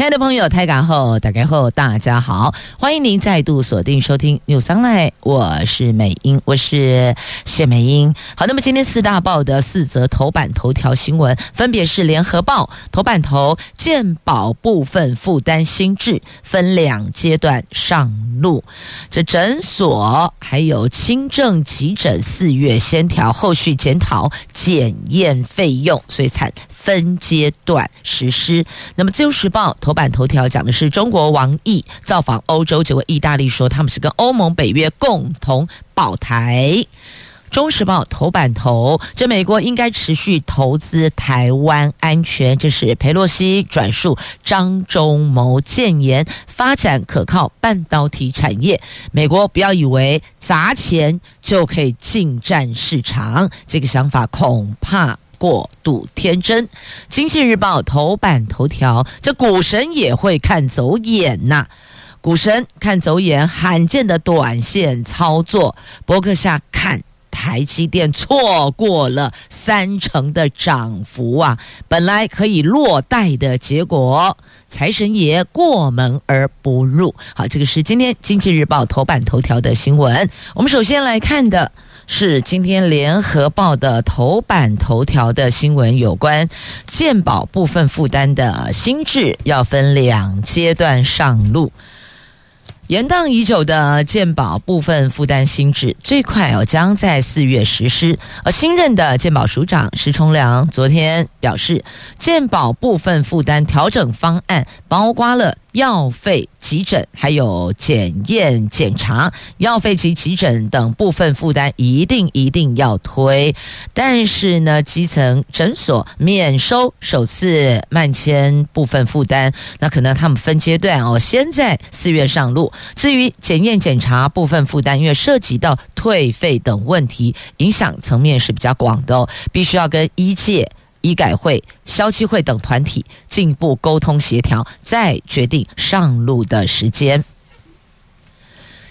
亲爱的朋友，台港后打开后，大家好，欢迎您再度锁定收听 News Online，我是美英，我是谢美英。好，那么今天四大报的四则头版头条新闻，分别是联合报头版头，健保部分负担新制分两阶段上路，这诊所还有轻症急诊四月先调，后续检讨检验费用，所以才分阶段实施。那么自由时报头版头条讲的是中国王毅造访欧洲，结果意大利说他们是跟欧盟、北约共同保台。中时报头版头，这美国应该持续投资台湾安全，这是裴洛西转述张忠谋建言，发展可靠半导体产业。美国不要以为砸钱就可以进占市场，这个想法恐怕。过度天真。经济日报头版头条，这股神也会看走眼呐、股神看走眼，罕见的短线操作。博客下看台积电错过了三成的涨幅啊，本来可以落袋的结果，财神爷过门而不入。好，这个是今天经济日报头版头条的新闻。我们首先来看的。是今天联合报的头版头条的新闻，有关健保部分负担的新制要分两阶段上路。延宕已久的健保部分负担新制，最快哦将在四月实施。而新任的健保署长施崇良昨天表示，健保部分负担调整方案包括了。药费、急诊还有检验检查，药费及急诊等部分负担一定一定要推。但是呢，基层诊所免收首次慢签部分负担，那可能他们分阶段哦，先在四月上路。至于检验检查部分负担，因为涉及到退费等问题，影响层面是比较广的哦，必须要跟医界。医改会、消基会等团体进一步沟通协调，再决定上路的时间。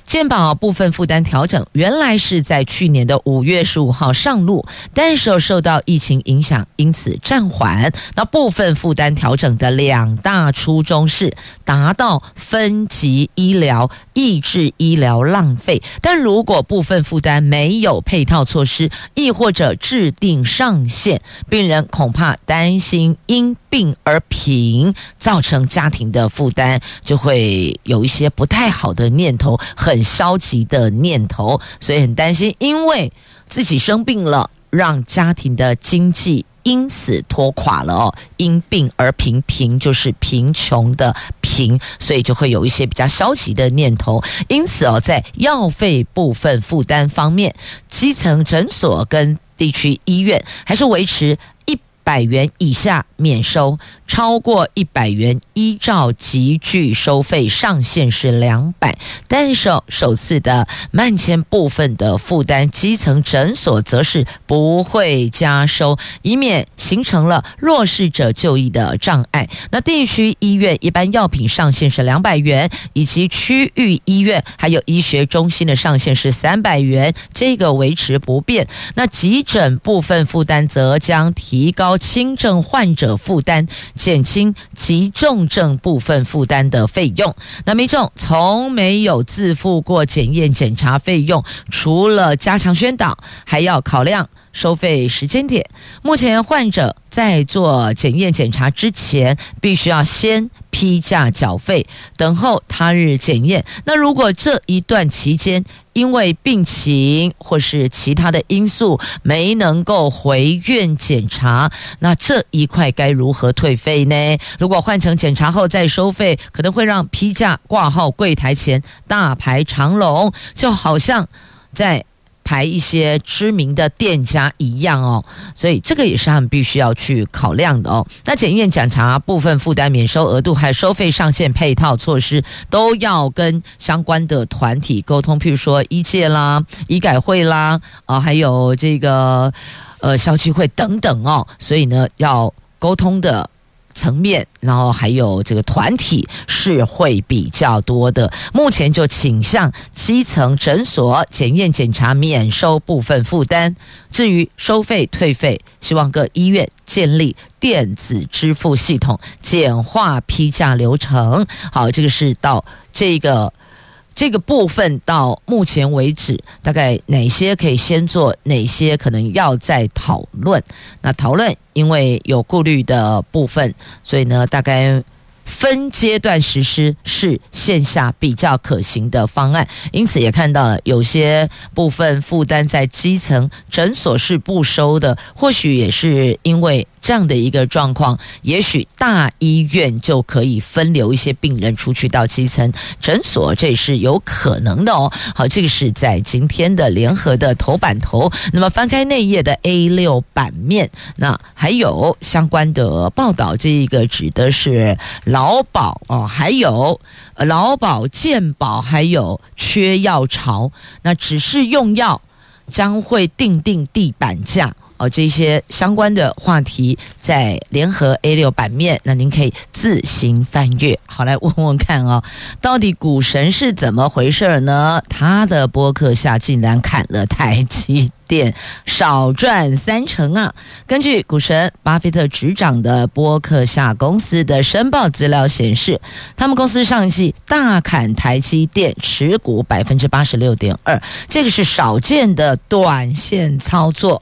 健保部分负担调整原来是在去年的五月十五号上路，但是受到疫情影响，因此暂缓。那部分负担调整的两大初衷是达到分级医疗、抑制医疗浪费。但如果部分负担没有配套措施，亦或者制定上限，病人恐怕担心因病而贫，造成家庭的负担，就会有一些不太好的念头，很。消极的念头，所以很担心，因为自己生病了，让家庭的经济因此拖垮了哦。因病而贫，贫就是贫穷的贫，所以就会有一些比较消极的念头。因此哦，在药费部分负担方面，基层诊所跟地区医院还是维持一百元以下免收。超过一百元，依照集聚收费上限是两百，但是首次的慢签部分的负担，基层诊所则是不会加收，以免形成了弱势者就医的障碍。那地区医院一般药品上限是两百元，以及区域医院还有医学中心的上限是三百元，这个维持不变。那急诊部分负担则将提高轻症患者负担。减轻急重症部分负担的费用。那民众从没有自付过检验检查费用，除了加强宣导，还要考量。收费时间点，目前患者在做检验检查之前，必须要先批价缴费，等候他日检验。那如果这一段期间因为病情或是其他的因素没能够回院检查，那这一块该如何退费呢？如果换成检查后再收费，可能会让批价挂号柜台前大排长龙，就好像在。排一些知名的店家一样哦，所以这个也是他们必须要去考量的哦。那检验检查部分负担免收额度，还有收费上限配套措施，都要跟相关的团体沟通，譬如说医界啦、医改会啦，啊，还有这个呃消基会等等哦，所以呢要沟通的。层面，然后还有这个团体是会比较多的。目前就倾向基层诊所检验检查免收部分负担，至于收费退费，希望各医院建立电子支付系统，简化批价流程。好，这个是到这个。这个部分到目前为止，大概哪些可以先做，哪些可能要再讨论？那讨论因为有顾虑的部分，所以呢，大概。分阶段实施是线下比较可行的方案，因此也看到了有些部分负担在基层诊所是不收的，或许也是因为这样的一个状况，也许大医院就可以分流一些病人出去到基层诊所，这也是有可能的哦。好，这个是在今天的联合的头版头，那么翻开内页的 A 六版面，那还有相关的报道，这一个指的是老。劳保哦，还有劳保健保，还有缺药潮，那只是用药将会定定地板价哦，这些相关的话题在联合 A 六版面，那您可以自行翻阅。好，来问问看哦，到底股神是怎么回事呢？他的播客下竟然砍了台积。电少赚三成啊！根据股神巴菲特执掌的波克夏公司的申报资料显示，他们公司上一季大砍台积电持股百分之八十六点二，这个是少见的短线操作，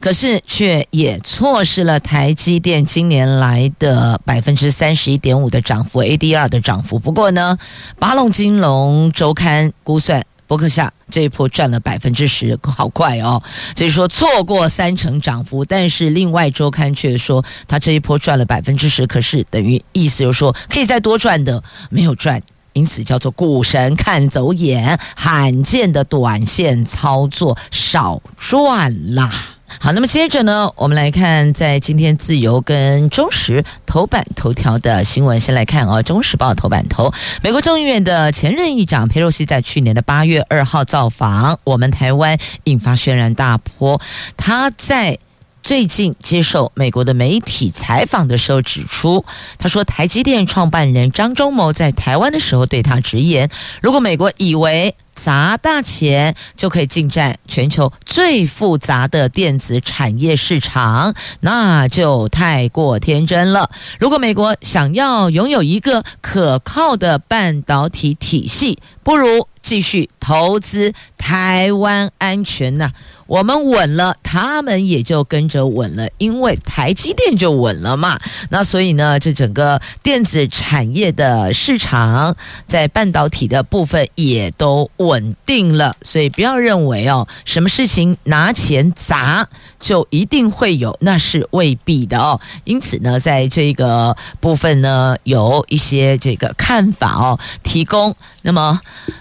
可是却也错失了台积电今年来的百分之三十一点五的涨幅，ADR 的涨幅。不过呢，巴龙金融周刊估算。博客下这一波赚了百分之十，好快哦！所以说错过三成涨幅，但是另外周刊却说他这一波赚了百分之十，可是等于意思就是说可以再多赚的没有赚，因此叫做股神看走眼，罕见的短线操作少赚啦。好，那么接着呢，我们来看在今天自由跟中时头版头条的新闻。先来看哦，中时报头版头，美国众议院的前任议长佩洛西在去年的八月二号造访我们台湾，引发轩然大波。他在最近接受美国的媒体采访的时候指出，他说台积电创办人张忠谋在台湾的时候对他直言，如果美国以为砸大钱就可以进占全球最复杂的电子产业市场，那就太过天真了。如果美国想要拥有一个可靠的半导体体系，不如继续投资台湾安全呐。我们稳了，他们也就跟着稳了，因为台积电就稳了嘛。那所以呢，这整个电子产业的市场在半导体的部分也都。稳定了，所以不要认为哦，什么事情拿钱砸就一定会有，那是未必的哦。因此呢，在这个部分呢，有一些这个看法哦，提供。那么，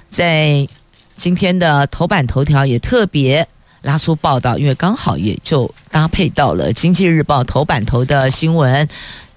在今天的头版头条也特别拉出报道，因为刚好也就搭配到了《经济日报》头版头的新闻，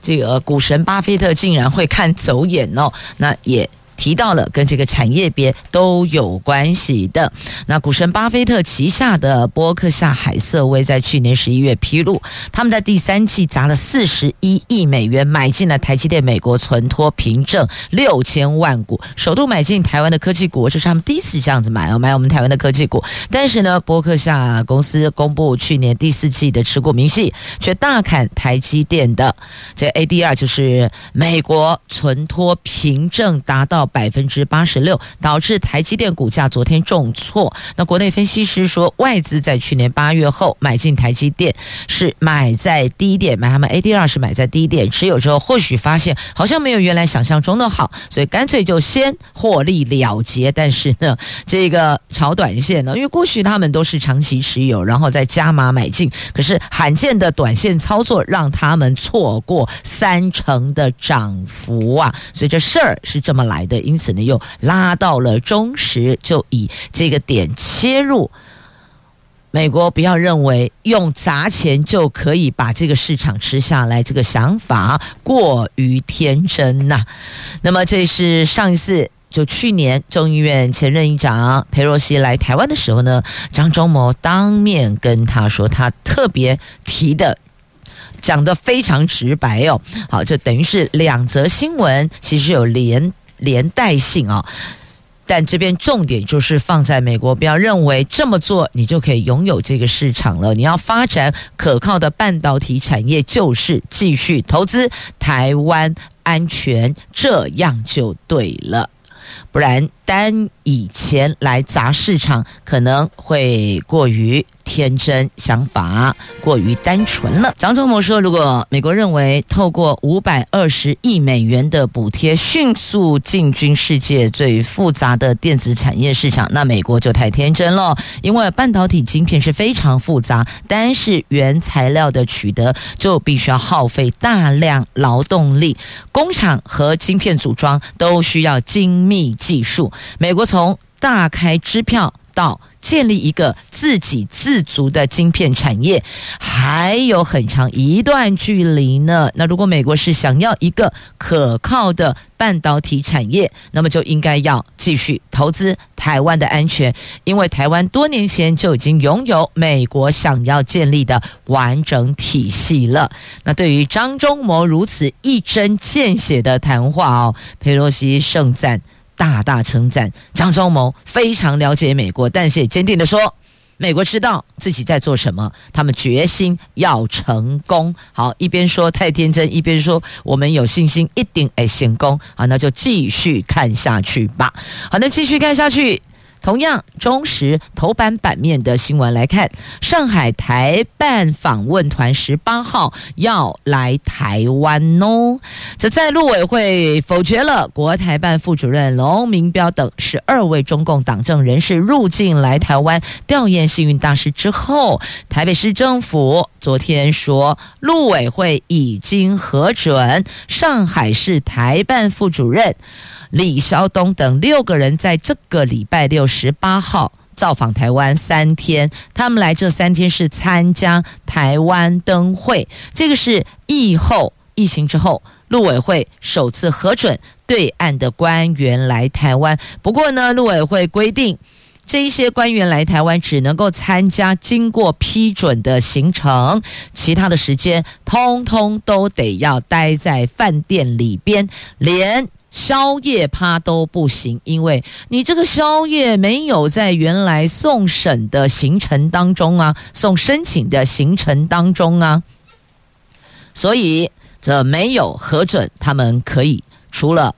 这个股神巴菲特竟然会看走眼哦，那也。提到了跟这个产业别都有关系的，那股神巴菲特旗下的波克夏海瑟威在去年十一月披露，他们在第三季砸了四十一亿美元买进了台积电美国存托凭证六千万股，首度买进台湾的科技股，这是他们第一次这样子买哦，买我们台湾的科技股。但是呢，波克夏公司公布去年第四季的持股明细，却大砍台积电的这 ADR，就是美国存托凭证达到。百分之八十六，导致台积电股价昨天重挫。那国内分析师说，外资在去年八月后买进台积电，是买在低点，买他们 ADR 是买在低点，持有之后或许发现好像没有原来想象中的好，所以干脆就先获利了结。但是呢，这个炒短线呢，因为过去他们都是长期持有，然后再加码买进，可是罕见的短线操作让他们错过三成的涨幅啊，所以这事儿是这么来的。因此呢，又拉到了中时，就以这个点切入。美国不要认为用砸钱就可以把这个市场吃下来，这个想法过于天真呐、那么这是上一次。就去年众议院前任议长裴若曦来台湾的时候呢，张忠谋当面跟他说，他特别提的。讲得非常直白哦，好，这等于是两则新闻，其实有连连带性啊、但这边重点就是放在美国，不要认为这么做你就可以拥有这个市场了。你要发展可靠的半导体产业，就是继续投资台湾安全，这样就对了。不然单以钱来砸市场，可能会过于天真，想法过于单纯了。张忠谋说，如果美国认为透过五百二十亿美元的补贴，迅速进军世界最复杂的电子产业市场，那美国就太天真了。因为半导体晶片是非常复杂，单是原材料的取得就必须要耗费大量劳动力，工厂和晶片组装都需要精密技术。美国从大开支票到建立一个自给自足的晶片产业，还有很长一段距离呢。那如果美国是想要一个可靠的半导体产业，那么就应该要继续投资台湾的安全，因为台湾多年前就已经拥有美国想要建立的完整体系了。那对于张忠谋如此一针见血的谈话哦，裴洛西盛赞。大大称赞张忠谋非常了解美国，但是也坚定地说，美国知道自己在做什么，他们决心要成功。好，一边说太天真，一边说我们有信心一定诶成功。好，那就继续看下去吧。好，那继续看下去。同样，中时头版版面的新闻来看，上海台办访问团十八号要来台湾哦。这在陆委会否决了国台办副主任龙明标等十二位中共党政人士入境来台湾吊唁幸运大师之后，台北市政府昨天说，陆委会已经核准上海市台办副主任。李晓东等六个人在这个礼拜六十八号造访台湾三天，他们来这三天是参加台湾灯会，这个是疫后疫情之后陆委会首次核准对岸的官员来台湾。不过呢，陆委会规定，这一些官员来台湾只能够参加经过批准的行程，其他的时间通通都得要待在饭店里边，连。宵夜趴都不行，因为你这个宵夜没有在原来送审的行程当中啊，送申请的行程当中啊，所以这没有核准，他们可以除了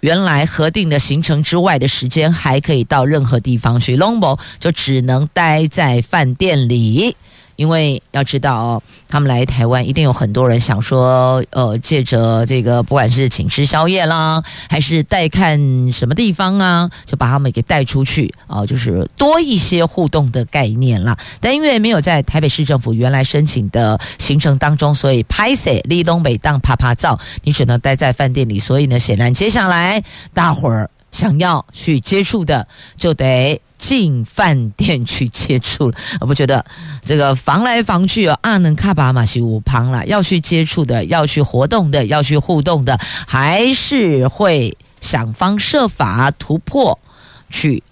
原来核定的行程之外的时间，还可以到任何地方去。龙博就只能待在饭店里。因为要知道哦，他们来台湾一定有很多人想说，呃，借着这个，不管是请吃宵夜啦，还是带看什么地方啊，就把他们给带出去啊，就是多一些互动的概念啦。但因为没有在台北市政府原来申请的行程当中，所以拍摄立东北当趴趴照，你只能待在饭店里。所以呢，显然接下来大伙儿想要去接触的，就得。进饭店去接触，我不觉得这个防来防去啊，阿能卡巴马西五旁了，要去接触的，要去活动的，要去互动的，还是会想方设法突破去。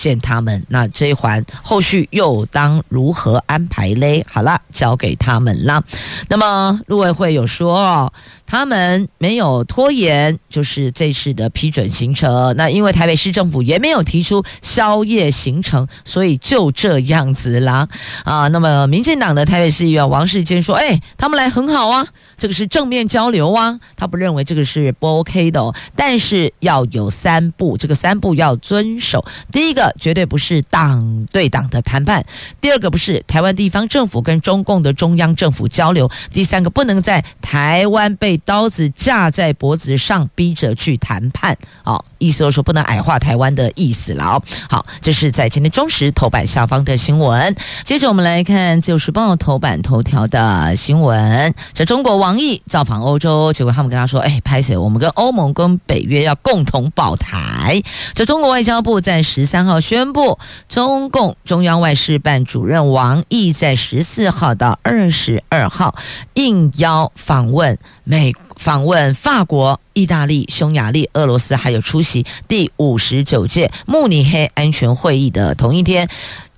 见他们，那这一环后续又当如何安排嘞？好了，交给他们了。那么陆委会有说哦，他们没有拖延，就是这次的批准行程。那因为台北市政府也没有提出宵夜行程，所以就这样子啦。啊，那么民进党的台北市议员王世坚说：“哎，他们来很好啊。”这个是正面交流啊，他不认为这个是不 OK 的哦，但是要有三步，这个三步要遵守。第一个，绝对不是党对党的谈判；第二个，不是台湾地方政府跟中共的中央政府交流；第三个，不能在台湾被刀子架在脖子上逼着去谈判。好，意思就是说不能矮化台湾的意思了。好，这是在今天中时头版下方的新闻。接着我们来看自由时报头版头条的新闻，在中国。王毅造访欧洲，结果他们跟他说：“哎，拍谢，我们跟欧盟跟北约要共同保台。”这中国外交部在十三号宣布，中共中央外事办主任王毅在十四号到二十二号应邀访问美访问法国、意大利、匈牙利、俄罗斯，还有出席第五十九届慕尼黑安全会议的同一天。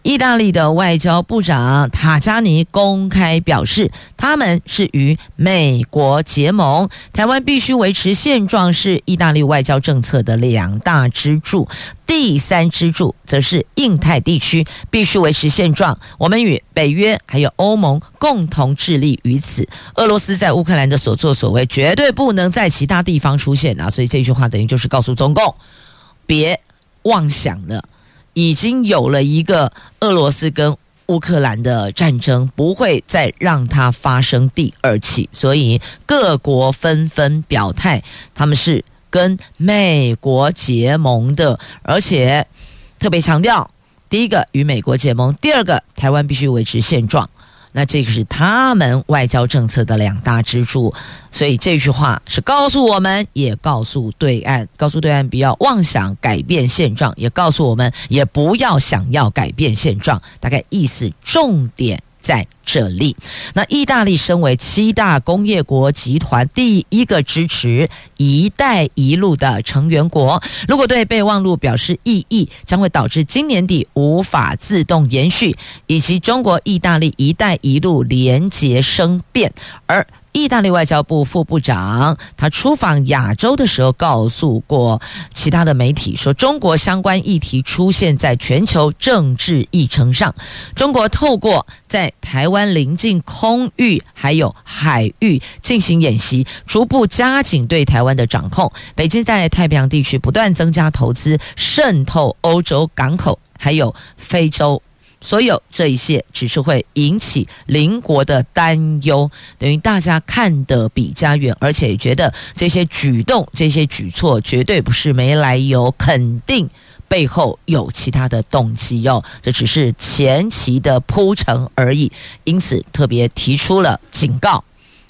意大利的外交部长塔加尼公开表示，他们是与美国结盟，台湾必须维持现状，是意大利外交政策的两大支柱。第三支柱则是印太地区必须维持现状，我们与北约还有欧盟共同致力于此。俄罗斯在乌克兰的所作所为，绝对不能在其他地方出现啊！所以这句话等于就是告诉中共，别妄想了。已经有了一个俄罗斯跟乌克兰的战争，不会再让它发生第二起，所以各国纷纷表态，他们是跟美国结盟的，而且特别强调，第一个与美国结盟，第二个台湾必须维持现状。那这个是他们外交政策的两大支柱，所以这句话是告诉我们，也告诉对岸，告诉对岸不要妄想改变现状，也告诉我们，也不要想要改变现状。大概意思重点。在这里，那意大利身为七大工业国集团第一个支持“一带一路”的成员国，如果对备忘录表示异议，将会导致今年底无法自动延续，以及中国、意大利“一带一路”连结生变，而。意大利外交部副部长他出访亚洲的时候，告诉过其他的媒体说，中国相关议题出现在全球政治议程上。中国透过在台湾邻近空域还有海域进行演习，逐步加紧对台湾的掌控。北京在太平洋地区不断增加投资，渗透欧洲港口，还有非洲。所有这一切只是会引起邻国的担忧，等于大家看得比较远，而且觉得这些举动、这些举措绝对不是没来由，肯定背后有其他的动机哟。这只是前期的铺陈而已，因此特别提出了警告，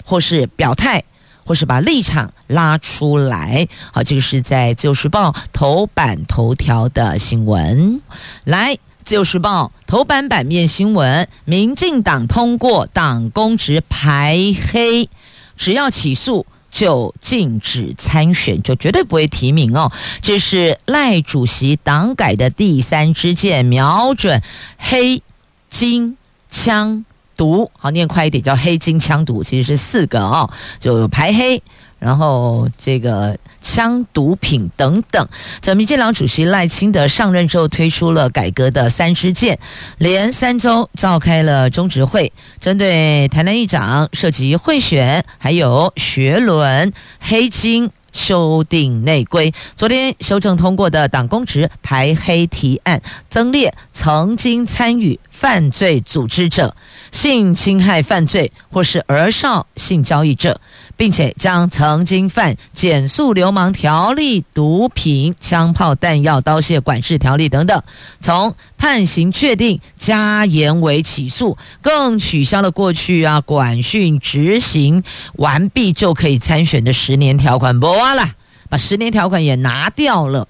或是表态，或是把立场拉出来。好，这个是在《自由时报》头版头条的新闻，来。自由时报头版版面新闻：民进党通过党公职排黑，只要起诉就禁止参选，就绝对不会提名哦。这是赖主席党改的第三支箭，瞄准黑金枪毒。好，念快一点，叫黑金枪毒，其实是四个哦，就排黑。然后这个枪毒品等等，这民进党主席赖清德上任之后推出了改革的三支箭，连三周召开了中执会，针对台南议长涉及贿选，还有学伦黑金。修订内规，昨天修正通过的党公职排黑提案，增列曾经参与犯罪组织者、性侵害犯罪或是儿少性交易者，并且将曾经犯减速流氓条例、毒品、枪炮弹药刀械管制条例等等，从判刑确定加严为起诉，更取消了过去啊管训执行完毕就可以参选的十年条款。不。花了，把十年条款也拿掉了。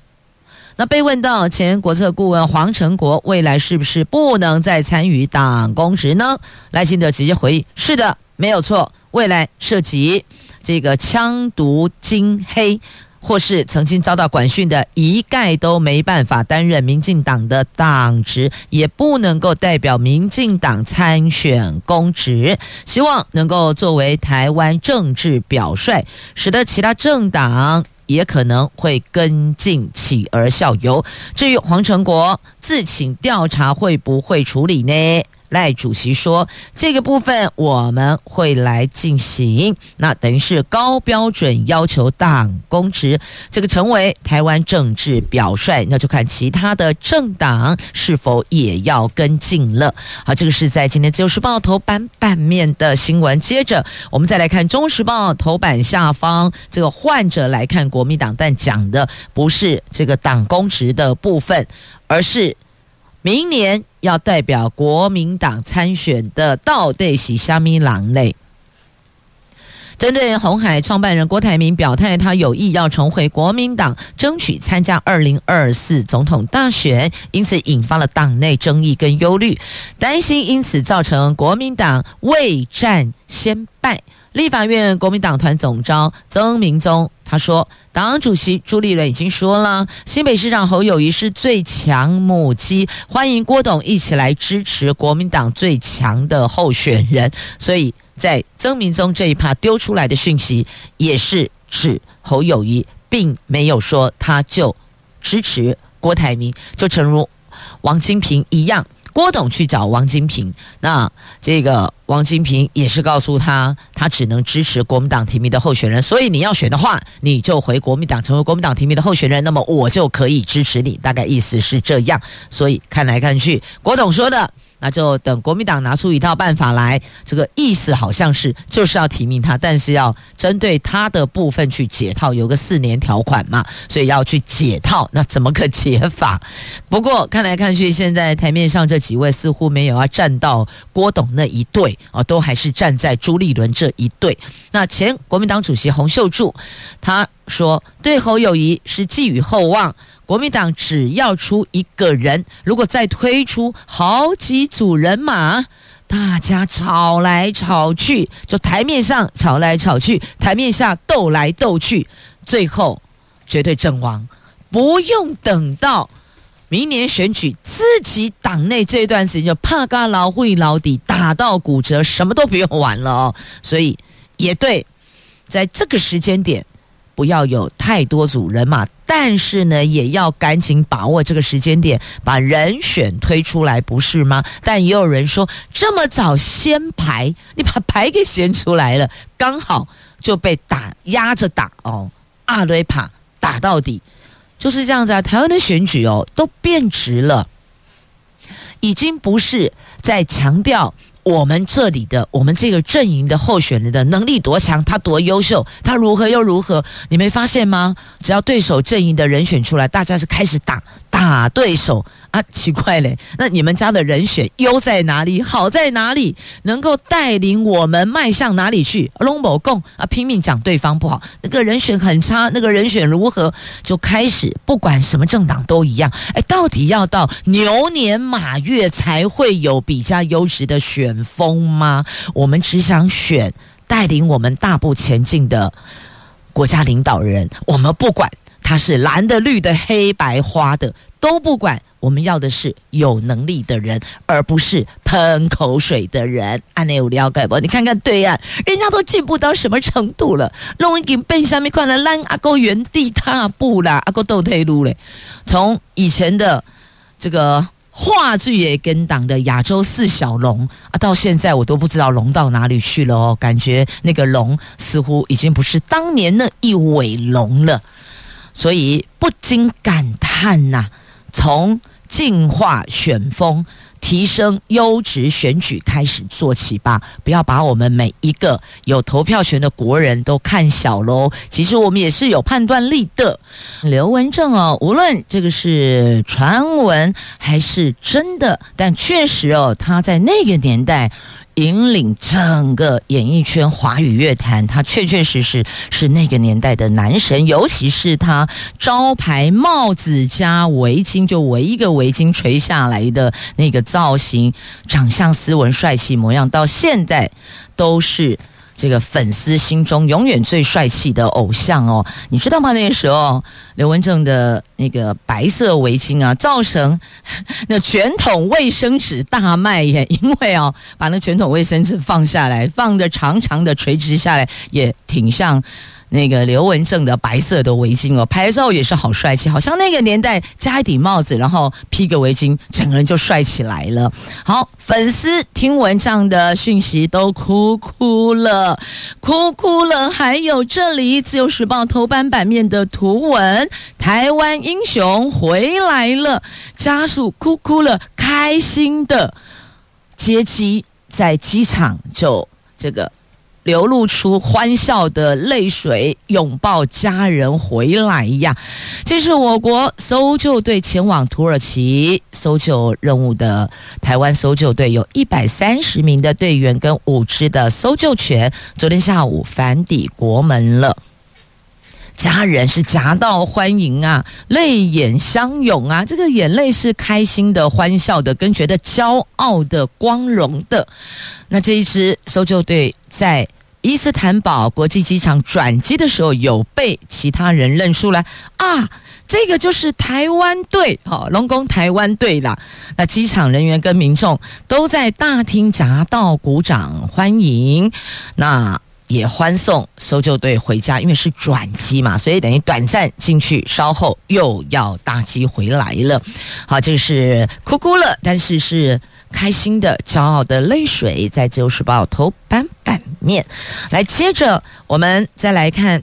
那被问到前国策顾问黄成国未来是不是不能再参与党公职呢？赖清德直接回应：是的，没有错。未来涉及这个枪毒金黑，或是曾经遭到管训的，一概都没办法担任民进党的党职，也不能够代表民进党参选公职。希望能够作为台湾政治表率，使得其他政党也可能会跟进，起而效尤。至于黄成国自请调查会不会处理呢？赖主席说：“这个部分我们会来进行，那等于是高标准要求党公职这个成为台湾政治表率，那就看其他的政党是否也要跟进了。好，这个是在今天《自由时报》头版版面的新闻。接着，我们再来看《中时报》头版下方这个患者来看国民党，但讲的不是这个党公职的部分，而是。”明年要代表国民党参选的到底是虾米狼类？针对红海创办人郭台铭表态，他有意要重回国民党，争取参加二零二四总统大选，因此引发了党内争议跟忧虑，担心因此造成国民党未战先败。立法院国民党团总召曾明宗他说，党主席朱立伦已经说了，新北市长侯友谊是最强母鸡，欢迎郭董一起来支持国民党最强的候选人，所以。在曾明宗这一趴丢出来的讯息，也是指侯友谊，并没有说他就支持郭台铭，就诚如王金平一样，郭董去找王金平，那这个王金平也是告诉他，他只能支持国民党提名的候选人，所以你要选的话，你就回国民党成为国民党提名的候选人，那么我就可以支持你，大概意思是这样，所以看来看去，郭董说的。那就等国民党拿出一套办法来，这个意思好像是就是要提名他，但是要针对他的部分去解套，有个四年条款嘛，所以要去解套。那怎么个解法？不过看来看去，现在台面上这几位似乎没有要站到郭董那一队啊，都还是站在朱立伦这一队。那前国民党主席洪秀柱他说，对侯友谊是寄予厚望。国民党只要出一个人，如果再推出好几组人马，大家吵来吵去，就台面上吵来吵去，台面下斗来斗去，最后绝对阵亡。不用等到明年选举，自己党内这段时间就怕嘎老会老底打到骨折，什么都不用玩了哦。所以也对，在这个时间点。不要有太多组人马，但是呢，也要赶紧把握这个时间点，把人选推出来，不是吗？但也有人说，这么早先排，你把牌给掀出来了，刚好就被打压着打哦，阿雷帕打到底，就是这样子啊。台湾的选举哦，都变质了，已经不是在强调。我们这里的我们这个阵营的候选人的能力多强，他多优秀，他如何又如何？你没发现吗？只要对手阵营的人选出来，大家是开始打打对手。啊，奇怪嘞！那你们家的人选优在哪里？好在哪里？能够带领我们迈向哪里去？龙某共啊，拼命讲对方不好，那个人选很差，那个人选如何？就开始不管什么政党都一样。哎，到底要到牛年马月才会有比较优质的选风吗？我们只想选带领我们大步前进的国家领导人，我们不管他是蓝的、绿的、黑白花的，都不管。我们要的是有能力的人，而不是喷口水的人。按呢有了解不？你看看对岸，人家都进步到什么程度了？弄一点背下面看了让阿哥原地踏步啦，阿哥倒退路嘞。从以前的这个话剧也跟党的亚洲四小龙啊，到现在我都不知道龙到哪里去了哦。感觉那个龙似乎已经不是当年那一尾龙了，所以不禁感叹呐、啊，从。净化选风，提升优质选举开始做起吧！不要把我们每一个有投票权的国人都看小喽。其实我们也是有判断力的。刘文正哦，无论这个是传闻还是真的，但确实哦，他在那个年代。引领整个演艺圈、华语乐坛，他确确实实是那个年代的男神。尤其是他招牌帽子加围巾，就围一个围巾垂下来的那个造型，长相斯文、帅气模样，到现在都是。这个粉丝心中永远最帅气的偶像哦，你知道吗？那个时候刘文正的那个白色围巾啊，造成那卷筒卫生纸大卖耶，因为哦，把那卷筒卫生纸放下来，放的长长的垂直下来，也挺像。那个刘文正的白色的围巾哦，拍照也是好帅气，好像那个年代加一顶帽子，然后披个围巾，整个人就帅起来了。好，粉丝听闻这样的讯息都哭哭了，哭哭了。还有这里《自由时报》头版版面的图文，台湾英雄回来了，家属哭哭了，开心的接机在机场就这个。流露出欢笑的泪水，拥抱家人回来呀！这是我国搜救队前往土耳其搜救任务的台湾搜救队，有一百三十名的队员跟五只的搜救犬，昨天下午返抵国门了。家人是夹道欢迎啊，泪眼相拥啊，这个眼泪是开心的、欢笑的，跟觉得骄傲的、光荣的。那这一支搜救队在伊斯坦堡国际机场转机的时候，有被其他人认出来啊，这个就是台湾队，好，龙宫台湾队啦。那机场人员跟民众都在大厅夹道鼓掌欢迎。那。也欢送搜救队回家，因为是转机嘛，所以等于短暂进去，稍后又要搭机回来了。好，这是哭哭了，但是是开心的、骄傲的泪水，在《自由时报》头版版面。来，接着我们再来看。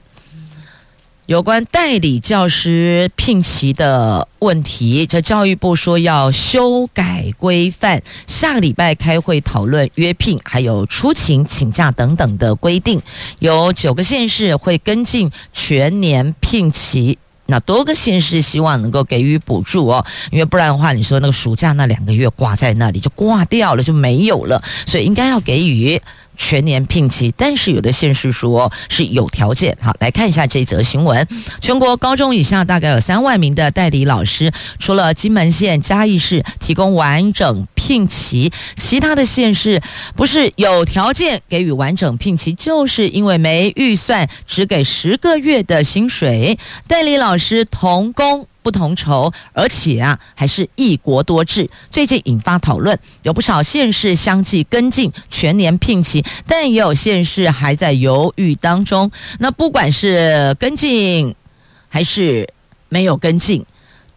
有关代理教师聘期的问题，这教育部说要修改规范，下个礼拜开会讨论约聘，还有出勤请假等等的规定。有九个县市会跟进全年聘期，那多个县市希望能够给予补助哦，因为不然的话，你说那个暑假那两个月挂在那里就挂掉了，就没有了，所以应该要给予。全年聘期，但是有的县市说是有条件。好，来看一下这则新闻。全国高中以下大概有三万名的代理老师，除了金门县、嘉义市提供完整聘期，其他的县市不是有条件给予完整聘期，就是因为没预算，只给十个月的薪水。代理老师同工。不同酬，而且啊，还是一国多制。最近引发讨论，有不少县市相继跟进全年聘期，但也有县市还在犹豫当中。那不管是跟进还是没有跟进。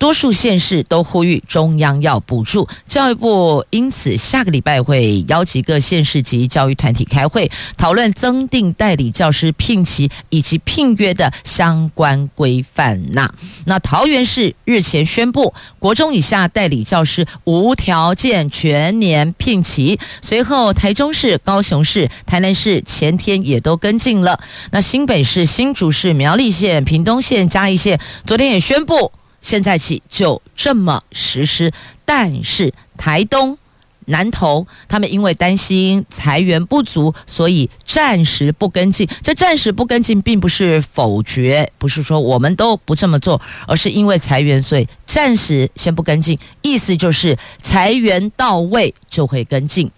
多数县市都呼吁中央要补助，教育部因此下个礼拜会邀集各县市及教育团体开会，讨论增订代理教师聘期以及聘约的相关规范。那那桃园市日前宣布，国中以下代理教师无条件全年聘期，随后台中市、高雄市、台南市前天也都跟进了。那新北市、新竹市、苗栗县、屏东县、嘉义县昨天也宣布。现在起就这么实施，但是台东、南投他们因为担心财源不足，所以暂时不跟进。这暂时不跟进，并不是否决，不是说我们都不这么做，而是因为财源，所以暂时先不跟进。意思就是财源到位就会跟进。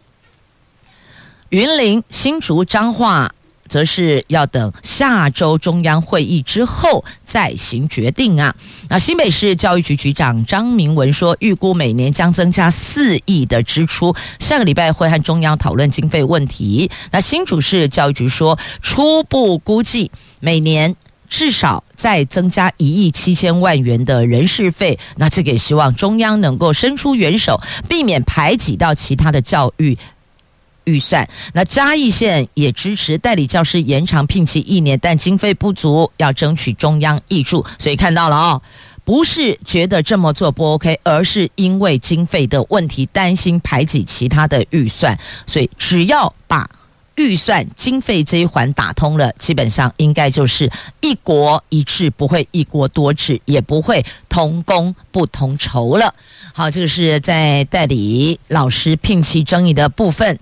云林、新竹、彰化。则是要等下周中央会议之后再行决定啊。那新北市教育局局长张明文说，预估每年将增加四亿的支出，下个礼拜会和中央讨论经费问题。那新竹市教育局说，初步估计每年至少再增加一亿七千万元的人事费。那这个也希望中央能够伸出援手，避免排挤到其他的教育。预算，那嘉义县也支持代理教师延长聘期一年，但经费不足，要争取中央挹注。所以看到了哦，不是觉得这么做不 OK，而是因为经费的问题，担心排挤其他的预算。所以只要把预算经费这一环打通了，基本上应该就是一国一制，不会一国多制，也不会同工不同酬了。好，这个是在代理老师聘期争议的部分。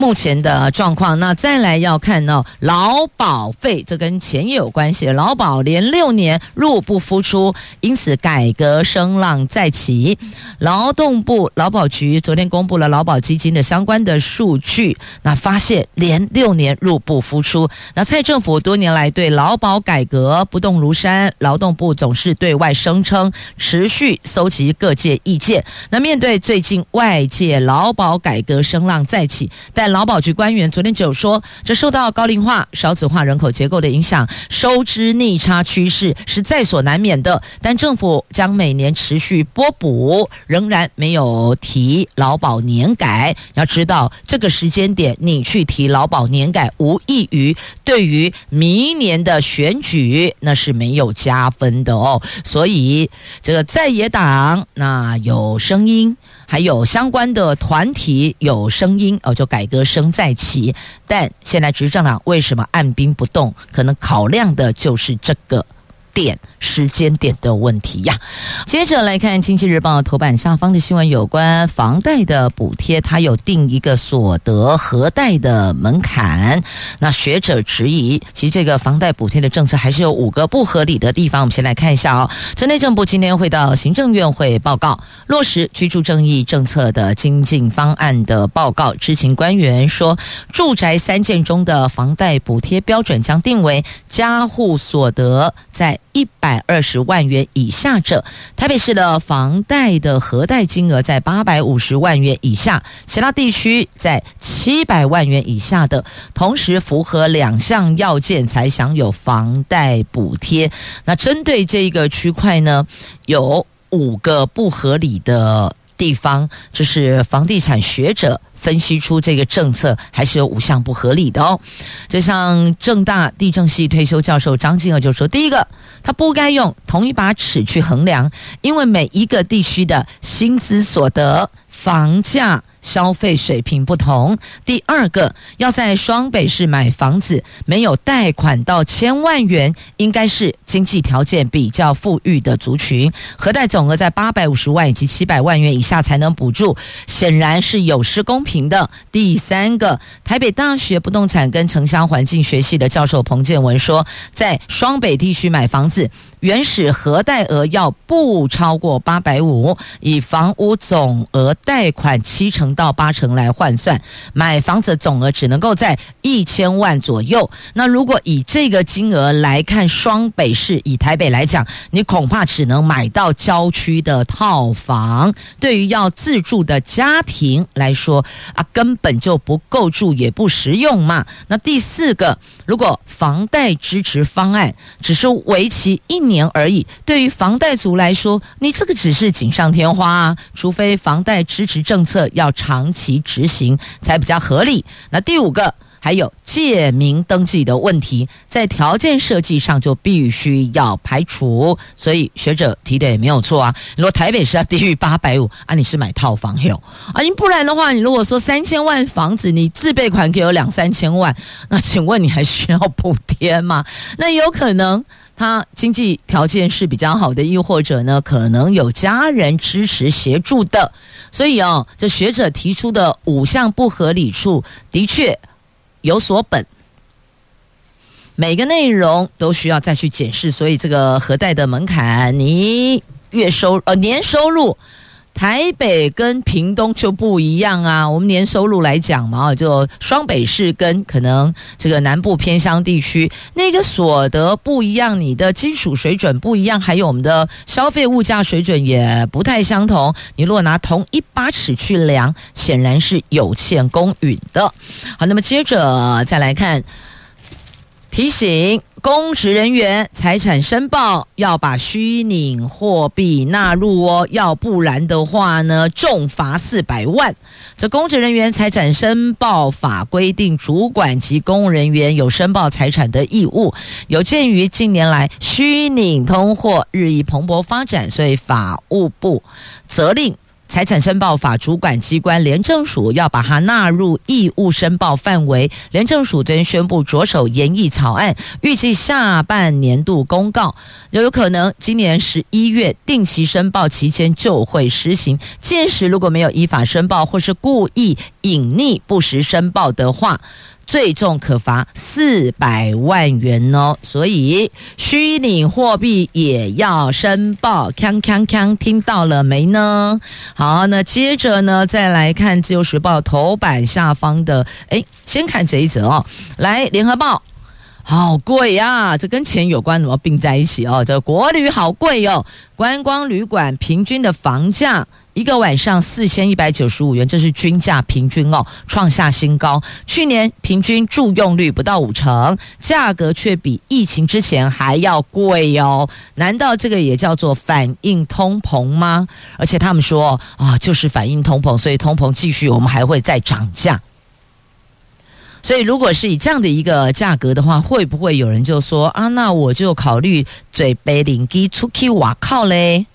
目前的状况，那再来要看到劳保费，这跟钱也有关系。劳保连六年入不敷出，因此改革声浪再起。劳动部劳保局昨天公布了劳保基金的相关的数据，那发现连六年入不敷出。那蔡政府多年来对劳保改革不动如山，劳动部总是对外声称持续搜集各界意见。那面对最近外界劳保改革声浪再起，但劳保局官员昨天就说，这受到高龄化、少子化人口结构的影响，收支逆差趋势是在所难免的。但政府将每年持续拨补，仍然没有提劳保年改。要知道，这个时间点你去提劳保年改，无异于对于明年的选举那是没有加分的哦。所以，这个在野党那有声音。还有相关的团体有声音哦，就改革声再起。但现在执政党为什么按兵不动？可能考量的就是这个。点时间点的问题呀。接着来看《经济日报》头版下方的新闻，有关房贷的补贴，它有定一个所得核贷的门槛。那学者质疑，其实这个房贷补贴的政策还是有五个不合理的地方。我们先来看一下哦。这内政部今天会到行政院会报告落实居住正义政策的精进方案的报告。知情官员说，住宅三件中的房贷补贴标准将定为家户所得在。一百二十万元以下者，台北市的房贷的核贷金额在八百五十万元以下，其他地区在七百万元以下的，同时符合两项要件才享有房贷补贴。那针对这个区块呢，有五个不合理的地方，就是房地产学者。分析出这个政策还是有五项不合理的哦。就像正大地政系退休教授张静娥就说：“第一个，他不该用同一把尺去衡量，因为每一个地区的薪资所得、房价。”消费水平不同。第二个，要在双北市买房子，没有贷款到千万元，应该是经济条件比较富裕的族群，核贷总额在八百五十万以及七百万元以下才能补助，显然是有失公平的。第三个，台北大学不动产跟城乡环境学系的教授彭建文说，在双北地区买房子。原始核贷额要不超过八百五，以房屋总额贷款七成到八成来换算，买房子总额只能够在一千万左右。那如果以这个金额来看，双北市以台北来讲，你恐怕只能买到郊区的套房。对于要自住的家庭来说啊，根本就不够住，也不实用嘛。那第四个，如果房贷支持方案只是为期一。年而已，对于房贷族来说，你这个只是锦上添花啊。除非房贷支持政策要长期执行，才比较合理。那第五个，还有借名登记的问题，在条件设计上就必须要排除。所以学者提的也没有错啊。如果台北市要低于八百五啊，你是买套房哟啊，你不然的话，你如果说三千万房子，你自备款给有两三千万，那请问你还需要补贴吗？那有可能。他经济条件是比较好的，又或者呢，可能有家人支持协助的，所以哦，这学者提出的五项不合理处，的确有所本，每个内容都需要再去检视。所以这个核贷的门槛，你月收呃年收入。台北跟屏东就不一样啊，我们年收入来讲嘛，就双北市跟可能这个南部偏乡地区那个所得不一样，你的基础水准不一样，还有我们的消费物价水准也不太相同。你如果拿同一把尺去量，显然是有欠公允的。好，那么接着再来看提醒。公职人员财产申报要把虚拟货币纳入哦，要不然的话呢，重罚四百万。这公职人员财产申报法规定，主管及公务人员有申报财产的义务。有鉴于近年来虚拟通货日益蓬勃发展，所以法务部责令。财产申报法主管机关廉政署要把它纳入义务申报范围。廉政署昨天宣布着手研议草案，预计下半年度公告，有可能今年十一月定期申报期间就会实行。届时如果没有依法申报或是故意隐匿不实申报的话，最重可罚四百万元哦，所以虚拟货币也要申报，锵锵锵，听到了没呢？好，那接着呢，再来看《自由时报》头版下方的，哎，先看这一则哦，来，《联合报》好贵呀，这跟钱有关，怎么并在一起哦？这国旅好贵哟，观光旅馆平均的房价。一个晚上四千一百九十五元，这是均价平均哦，创下新高。去年平均住用率不到五成，价格却比疫情之前还要贵哦。难道这个也叫做反映通膨吗？而且他们说啊，就是反映通膨，所以通膨继续，我们还会再涨价。所以如果是以这样的一个价格的话，会不会有人就说啊，那我就考虑嘴杯领机出去瓦靠嘞？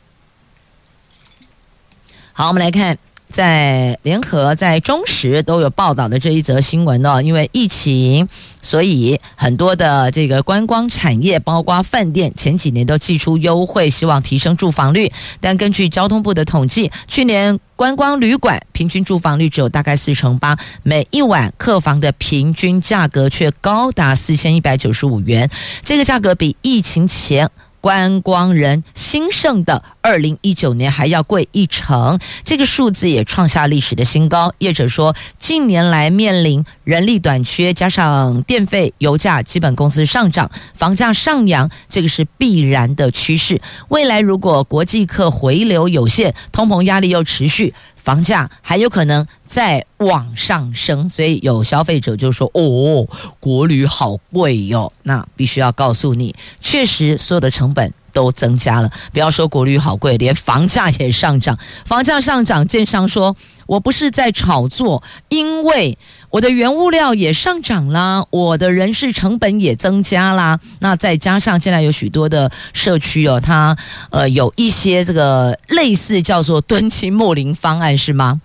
好，我们来看在联合、在中时都有报道的这一则新闻哦，因为疫情，所以很多的这个观光产业，包括饭店，前几年都寄出优惠，希望提升住房率。但根据交通部的统计，去年观光旅馆平均住房率只有大概四成八，每一晚客房的平均价格却高达四千一百九十五元，这个价格比疫情前。观光人兴盛的二零一九年还要贵一成，这个数字也创下历史的新高。业者说，近年来面临人力短缺，加上电费、油价、基本工资上涨，房价上扬，这个是必然的趋势。未来如果国际客回流有限，通膨压力又持续。房价还有可能再往上升，所以有消费者就说：“哦，国旅好贵哟。”那必须要告诉你，确实所有的成本都增加了。不要说国旅好贵，连房价也上涨。房价上涨，建商说：“我不是在炒作，因为我的原物料也上涨啦，我的人事成本也增加啦。那再加上现在有许多的社区哦，它呃有一些这个类似叫做敦亲睦邻方案是吗？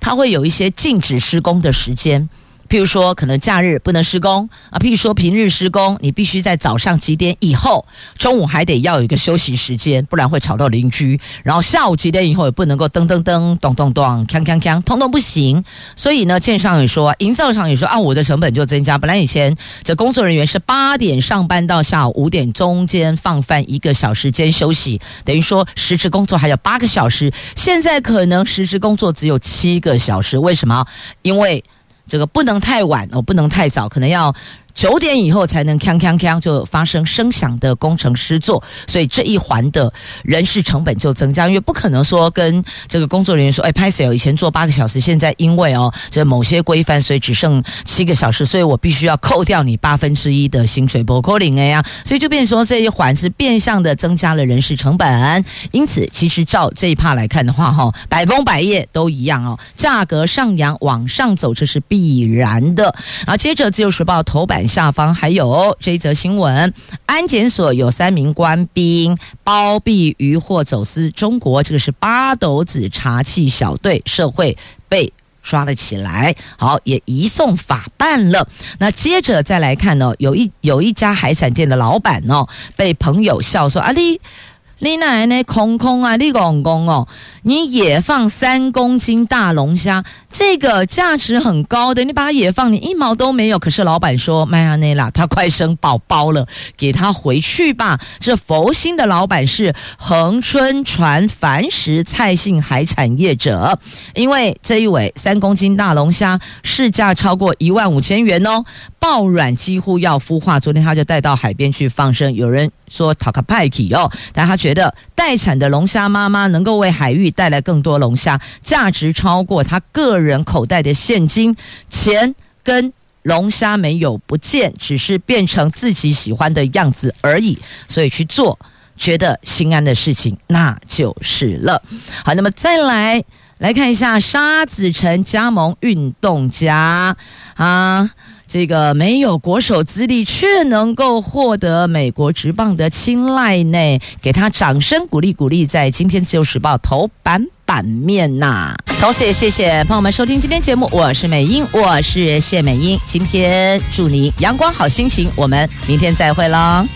它会有一些禁止施工的时间。”譬如说，可能假日不能施工啊。譬如说，平日施工，你必须在早上几点以后，中午还得要有一个休息时间，不然会吵到邻居。然后下午几点以后也不能够噔噔噔、咚咚咚、锵锵锵，通通不行。所以呢，建商也说，营造厂也说，啊，我的成本就增加。本来以前这工作人员是八点上班到下午五点，中间放饭一个小时间休息，等于说实质工作还有八个小时。现在可能实质工作只有七个小时，为什么？因为这个不能太晚哦，不能太早，可能要。九点以后才能锵锵锵就发生声响的工程师做，所以这一环的人事成本就增加，因为不可能说跟这个工作人员说，哎，拍谢，以前做八个小时，现在因为哦这某些规范，所以只剩七个小时，所以我必须要扣掉你八分之一的薪水，不扣零哎呀，所以就变成说这一环是变相的增加了人事成本。因此，其实照这一趴来看的话，哈，百工百业都一样哦，价格上扬往上走，这是必然的。然后接着自由时报头版。下方还有这一则新闻：安检所有三名官兵包庇渔获走私中国，这个是八斗子查缉小队社会被抓了起来，好，也移送法办了。那接着再来看呢，有一有一家海产店的老板哦，被朋友笑说：“啊，你你奶奶空空啊，你公公哦，你野放三公斤大龙虾。”这个价值很高的，你把它野放，你一毛都没有。可是老板说，麦亚内拉他快生宝宝了，给他回去吧。这佛心的老板是恒春船繁食菜性海产业者，因为这一尾三公斤大龙虾市价超过一万五千元哦，爆卵几乎要孵化。昨天他就带到海边去放生，有人说讨个派体哦，但他觉觉得待产的龙虾妈妈能够为海域带来更多龙虾，价值超过他个人。口袋的现金钱跟龙虾没有不见，只是变成自己喜欢的样子而已。所以去做觉得心安的事情，那就是了。好，那么再来来看一下沙子宸加盟运动家啊，这个没有国手资历却能够获得美国职棒的青睐呢，给他掌声鼓励鼓励，在今天自由时报头版版面呐。同时也谢谢朋友们收听今天节目，我是美英，我是谢美英。今天祝您阳光好心情，我们明天再会喽。